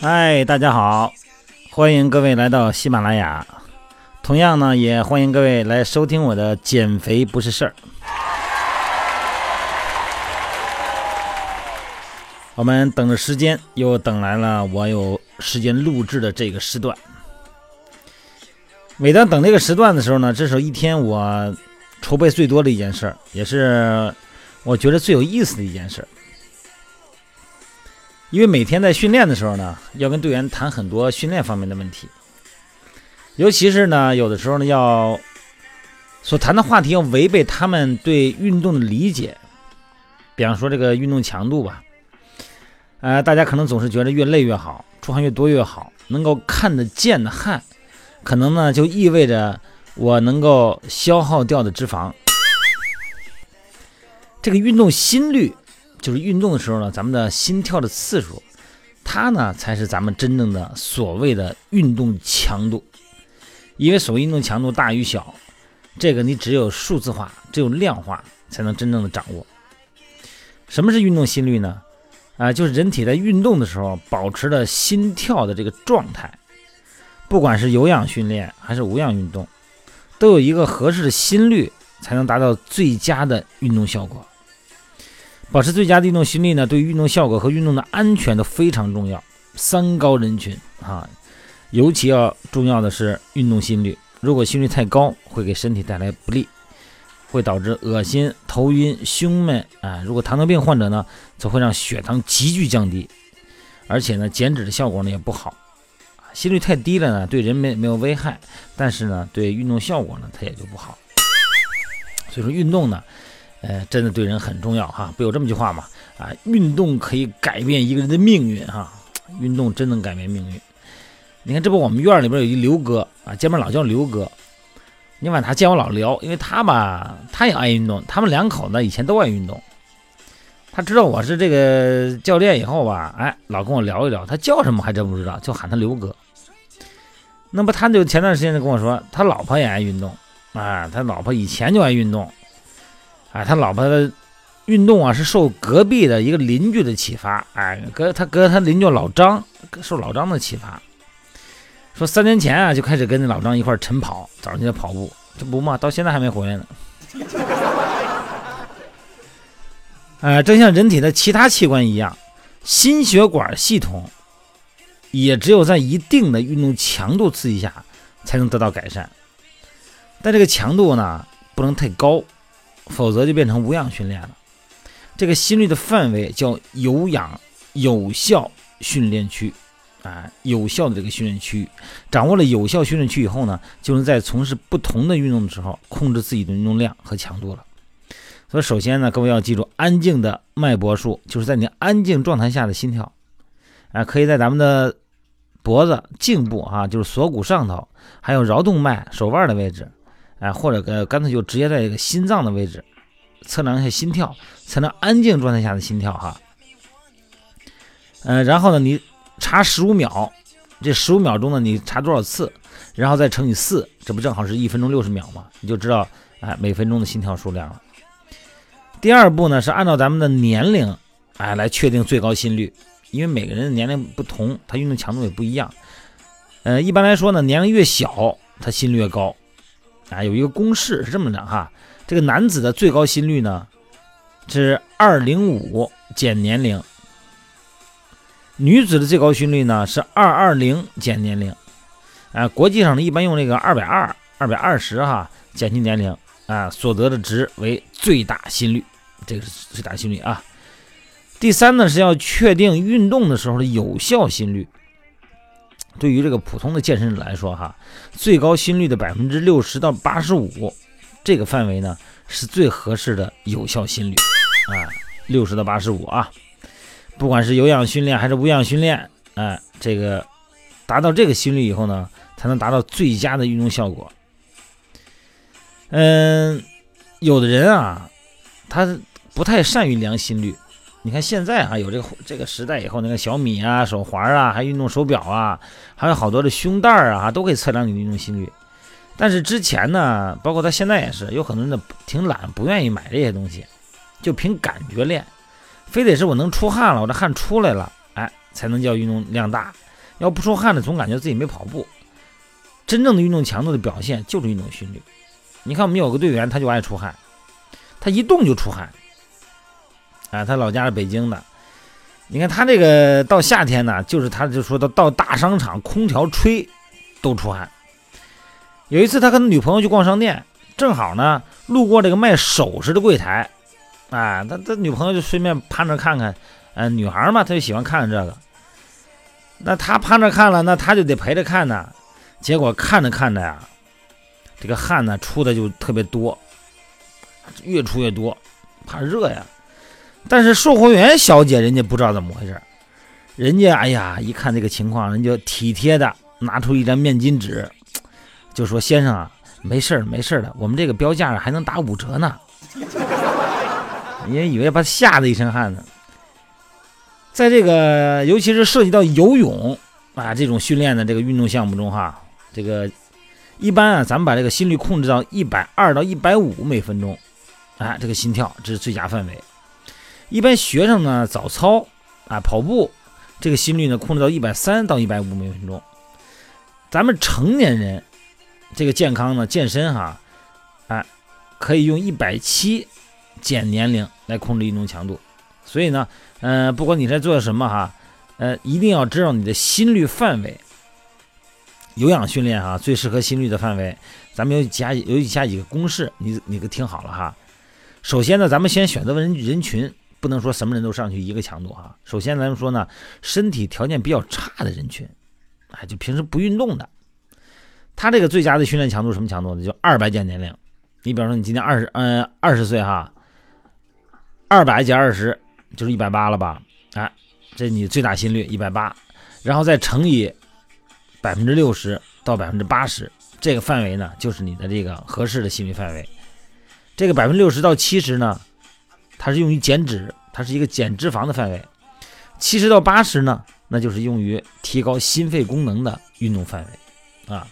嗨，大家好，欢迎各位来到喜马拉雅。同样呢，也欢迎各位来收听我的减肥不是事儿。我们等着时间，又等来了我有时间录制的这个时段。每当等这个时段的时候呢，这是一天我筹备最多的一件事儿，也是我觉得最有意思的一件事儿。因为每天在训练的时候呢，要跟队员谈很多训练方面的问题，尤其是呢，有的时候呢，要所谈的话题要违背他们对运动的理解。比方说这个运动强度吧，呃，大家可能总是觉得越累越好，出汗越多越好，能够看得见的汗，可能呢就意味着我能够消耗掉的脂肪。这个运动心率。就是运动的时候呢，咱们的心跳的次数，它呢才是咱们真正的所谓的运动强度。因为所谓运动强度大与小，这个你只有数字化，只有量化，才能真正的掌握。什么是运动心率呢？啊，就是人体在运动的时候保持的心跳的这个状态。不管是有氧训练还是无氧运动，都有一个合适的心率，才能达到最佳的运动效果。保持最佳的运动心率呢，对于运动效果和运动的安全都非常重要。三高人群啊，尤其要重要的是运动心率。如果心率太高，会给身体带来不利，会导致恶心、头晕、胸闷啊。如果糖尿病患者呢，则会让血糖急剧降低，而且呢，减脂的效果呢也不好。心率太低了呢，对人没没有危害，但是呢，对运动效果呢，它也就不好。所以说运动呢。呃，真的对人很重要哈，不有这么句话吗？啊，运动可以改变一个人的命运哈，运动真能改变命运。你看，这不我们院里边有一刘哥啊，见面老叫刘哥。你晚他见我老聊，因为他吧，他也爱运动，他们两口子以前都爱运动。他知道我是这个教练以后吧，哎，老跟我聊一聊。他叫什么还真不知道，就喊他刘哥。那不，他就前段时间就跟我说，他老婆也爱运动啊，他老婆以前就爱运动。哎，他老婆的运动啊，是受隔壁的一个邻居的启发。哎，隔他隔他邻居老张，受老张的启发，说三年前啊就开始跟那老张一块晨跑，早上起来跑步，这不嘛，到现在还没回来呢。哎，正像人体的其他器官一样，心血管系统也只有在一定的运动强度刺激下才能得到改善，但这个强度呢，不能太高。否则就变成无氧训练了。这个心率的范围叫有氧有效训练区啊，有效的这个训练区，掌握了有效训练区以后呢，就能在从事不同的运动的时候控制自己的运动量和强度了。所以，首先呢，各位要记住，安静的脉搏数就是在你安静状态下的心跳啊，可以在咱们的脖子颈部啊，就是锁骨上头，还有桡动脉手腕的位置。哎，或者呃，干脆就直接在这个心脏的位置测量一下心跳，才能安静状态下的心跳哈。呃，然后呢，你查十五秒，这十五秒钟呢，你查多少次，然后再乘以四，这不正好是一分钟六十秒吗？你就知道哎每分钟的心跳数量了。第二步呢，是按照咱们的年龄哎来确定最高心率，因为每个人的年龄不同，他运动强度也不一样。呃，一般来说呢，年龄越小，他心率越高。啊，有一个公式是这么的哈，这个男子的最高心率呢是二零五减年龄，女子的最高心率呢是二二零减年龄。啊，国际上呢一般用这个二百二、二百二十哈减去年龄啊，所得的值为最大心率，这个是最大心率啊。第三呢是要确定运动的时候的有效心率。对于这个普通的健身者来说，哈，最高心率的百分之六十到八十五，这个范围呢是最合适的有效心率啊，六十到八十五啊，不管是有氧训练还是无氧训练，哎，这个达到这个心率以后呢，才能达到最佳的运动效果。嗯，有的人啊，他不太善于量心率。你看现在啊，有这个这个时代以后，那个小米啊、手环啊，还运动手表啊，还有好多的胸带啊，都可以测量你的运动心率。但是之前呢，包括他现在也是，有很多人挺懒，不愿意买这些东西，就凭感觉练，非得是我能出汗了，我这汗出来了，哎，才能叫运动量大。要不出汗的，总感觉自己没跑步。真正的运动强度的表现就是运动心率。你看，我们有个队员，他就爱出汗，他一动就出汗。啊，他老家是北京的。你看他这个到夏天呢，就是他就说到到大商场，空调吹都出汗。有一次，他跟他女朋友去逛商店，正好呢路过这个卖首饰的柜台，啊，他他女朋友就顺便趴那看看，嗯，女孩嘛，她就喜欢看看这个。那他趴那看了，那他就得陪着看呢。结果看着看着呀，这个汗呢出的就特别多，越出越多，怕热呀。但是售货员小姐人家不知道怎么回事，人家哎呀一看这个情况，人家体贴的拿出一张面巾纸，就说：“先生啊，没事儿没事儿的，我们这个标价还能打五折呢。”人家以为把他吓得一身汗呢。在这个尤其是涉及到游泳啊这种训练的这个运动项目中哈。这个一般啊，咱们把这个心率控制到一百二到一百五每分钟，啊，这个心跳这是最佳范围。一般学生呢早操啊跑步，这个心率呢控制到一百三到一百五每分钟。咱们成年人这个健康呢健身哈，啊，可以用一百七减年龄来控制运动强度。所以呢，呃，不管你在做什么哈，呃，一定要知道你的心率范围。有氧训练哈，最适合心率的范围，咱们有几下有以下几个公式，你你可听好了哈。首先呢，咱们先选择人人群，不能说什么人都上去一个强度哈。首先咱们说呢，身体条件比较差的人群，哎，就平时不运动的，他这个最佳的训练强度什么强度呢？就二百减年龄。你比方说你今年二十嗯二十岁哈，二百减二十就是一百八了吧？哎，这你最大心率一百八，然后再乘以。百分之六十到百分之八十这个范围呢，就是你的这个合适的心率范围。这个百分之六十到七十呢，它是用于减脂，它是一个减脂肪的范围。七十到八十呢，那就是用于提高心肺功能的运动范围。啊，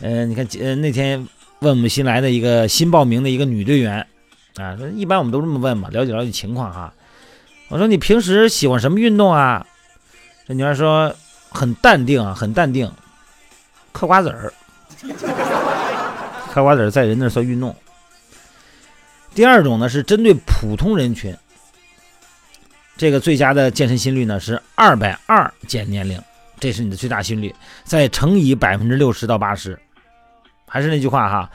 嗯，你看，呃，那天问我们新来的一个新报名的一个女队员，啊，一般我们都这么问嘛，了解了解情况哈。我说你平时喜欢什么运动啊？这女孩说。很淡定啊，很淡定，嗑瓜子儿，嗑瓜子儿在人那算运动。第二种呢是针对普通人群，这个最佳的健身心率呢是二百二减年龄，这是你的最大心率，再乘以百分之六十到八十。还是那句话哈，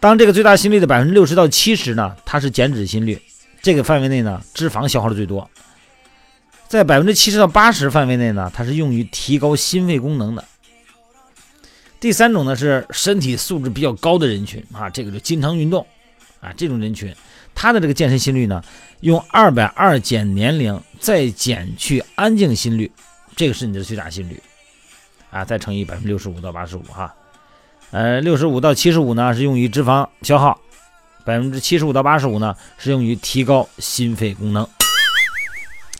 当这个最大心率的百分之六十到七十呢，它是减脂心率，这个范围内呢脂肪消耗的最多。在百分之七十到八十范围内呢，它是用于提高心肺功能的。第三种呢是身体素质比较高的人群啊，这个就经常运动啊，这种人群，他的这个健身心率呢，用二百二减年龄再减去安静心率，这个是你的最大心率啊，再乘以百分之六十五到八十五哈，呃，六十五到七十五呢是用于脂肪消耗，百分之七十五到八十五呢是用于提高心肺功能。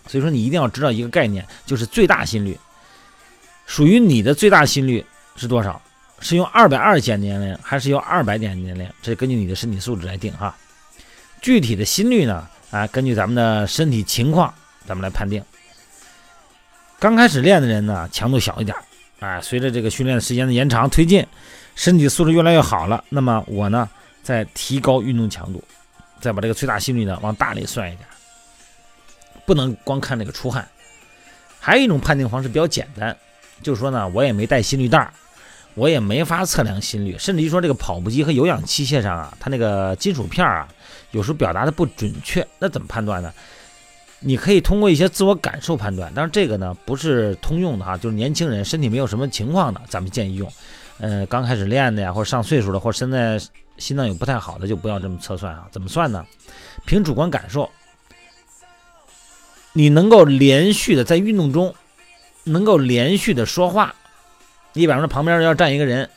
所以说，你一定要知道一个概念，就是最大心率属于你的最大心率是多少？是用二百二减年龄，还是用二百减年龄？这根据你的身体素质来定哈。具体的心率呢，啊，根据咱们的身体情况，咱们来判定。刚开始练的人呢，强度小一点，啊，随着这个训练时间的延长推进，身体素质越来越好了，那么我呢，再提高运动强度，再把这个最大心率呢往大里算一点。不能光看那个出汗，还有一种判定方式比较简单，就是说呢，我也没带心率带我也没法测量心率，甚至于说这个跑步机和有氧器械上啊，它那个金属片啊，有时候表达的不准确，那怎么判断呢？你可以通过一些自我感受判断，但是这个呢不是通用的哈，就是年轻人身体没有什么情况的，咱们建议用。呃，刚开始练的呀，或者上岁数的，或者现在心脏有不太好的，就不要这么测算啊。怎么算呢？凭主观感受。你能够连续的在运动中，能够连续的说话。你比方说旁边要站一个人，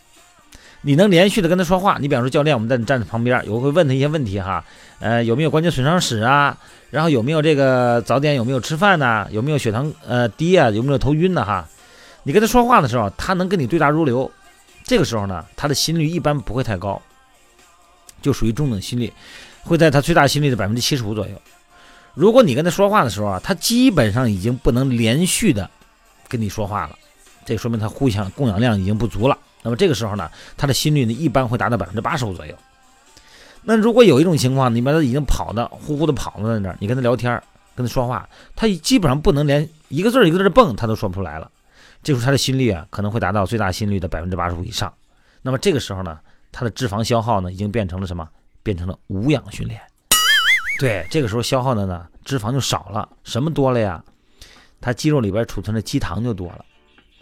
你能连续的跟他说话。你比方说教练，我们在你站在旁边，有会问他一些问题哈，呃，有没有关节损伤史啊？然后有没有这个早点有没有吃饭呢？有没有血糖呃低啊？有没有头晕的哈？你跟他说话的时候，他能跟你对答如流，这个时候呢，他的心率一般不会太高，就属于中等心率，会在他最大心率的百分之七十五左右。如果你跟他说话的时候啊，他基本上已经不能连续的跟你说话了，这说明他呼氧供氧量已经不足了。那么这个时候呢，他的心率呢一般会达到百分之八十五左右。那如果有一种情况，你把他已经跑的呼呼的跑了在那儿，你跟他聊天，跟他说话，他基本上不能连一个字一个字蹦，他都说不出来了。这时候他的心率啊可能会达到最大心率的百分之八十五以上。那么这个时候呢，他的脂肪消耗呢已经变成了什么？变成了无氧训练。对，这个时候消耗的呢脂肪就少了，什么多了呀？它肌肉里边储存的肌糖就多了。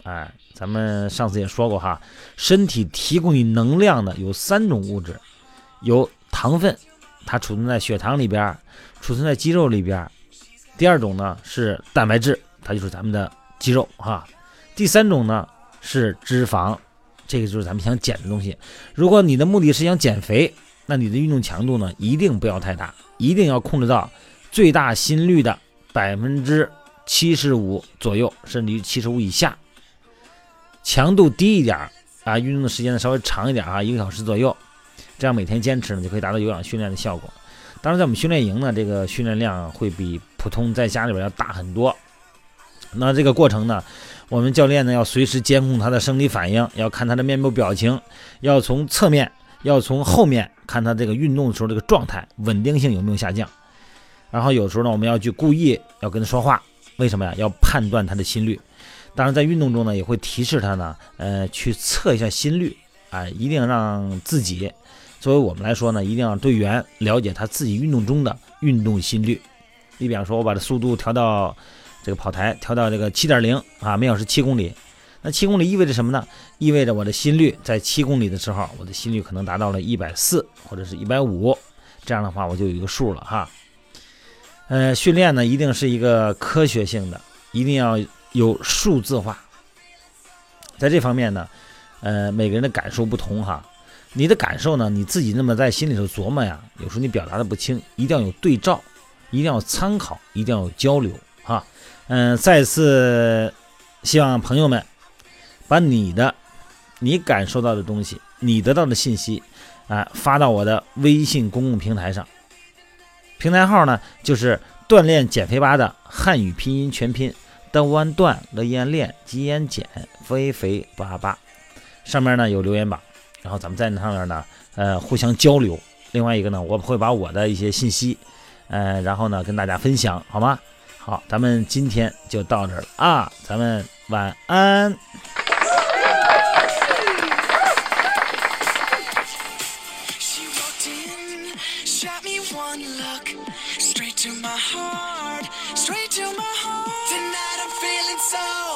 哎，咱们上次也说过哈，身体提供你能量的有三种物质，有糖分，它储存在血糖里边，储存在肌肉里边。第二种呢是蛋白质，它就是咱们的肌肉哈。第三种呢是脂肪，这个就是咱们想减的东西。如果你的目的是想减肥，那你的运动强度呢一定不要太大。一定要控制到最大心率的百分之七十五左右，甚至于七十五以下。强度低一点啊，运动的时间呢稍微长一点啊，一个小时左右。这样每天坚持呢，就可以达到有氧训练的效果。当然，在我们训练营呢，这个训练量会比普通在家里边要大很多。那这个过程呢，我们教练呢要随时监控他的生理反应，要看他的面部表情，要从侧面，要从后面。看他这个运动的时候这个状态稳定性有没有下降，然后有时候呢我们要去故意要跟他说话，为什么呀？要判断他的心率。当然在运动中呢也会提示他呢，呃，去测一下心率啊，一定让自己作为我们来说呢，一定要队员了解他自己运动中的运动心率。你比方说，我把这速度调到这个跑台调到这个七点零啊，每小时七公里。那七公里意味着什么呢？意味着我的心率在七公里的时候，我的心率可能达到了一百四或者是一百五，这样的话我就有一个数了哈。呃，训练呢一定是一个科学性的，一定要有数字化。在这方面呢，呃，每个人的感受不同哈。你的感受呢，你自己那么在心里头琢磨呀，有时候你表达的不清，一定要有对照，一定要参考，一定要有交流哈。嗯，再次希望朋友们。把你的、你感受到的东西、你得到的信息，啊，发到我的微信公共平台上。平台号呢，就是锻炼减肥吧的汉语拼音全拼：的弯段了燕练吉言减肥肥八八。上面呢有留言板，然后咱们在那上面呢，呃，互相交流。另外一个呢，我会把我的一些信息，呃，然后呢跟大家分享，好吗？好，咱们今天就到这儿了啊，咱们晚安。one look, straight to my heart, straight to my heart. Tonight I'm feeling so.